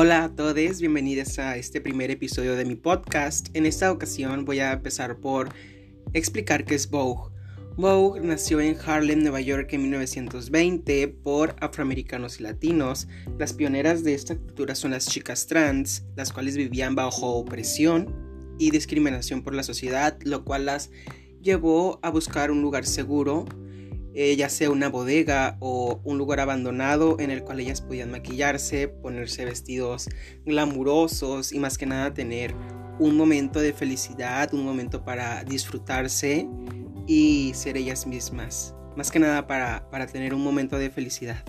Hola a todos, bienvenidos a este primer episodio de mi podcast. En esta ocasión voy a empezar por explicar qué es Vogue. Vogue nació en Harlem, Nueva York en 1920 por afroamericanos y latinos. Las pioneras de esta cultura son las chicas trans, las cuales vivían bajo opresión y discriminación por la sociedad, lo cual las llevó a buscar un lugar seguro eh, ya sea una bodega o un lugar abandonado en el cual ellas podían maquillarse, ponerse vestidos glamurosos y más que nada tener un momento de felicidad, un momento para disfrutarse y ser ellas mismas. Más que nada para, para tener un momento de felicidad.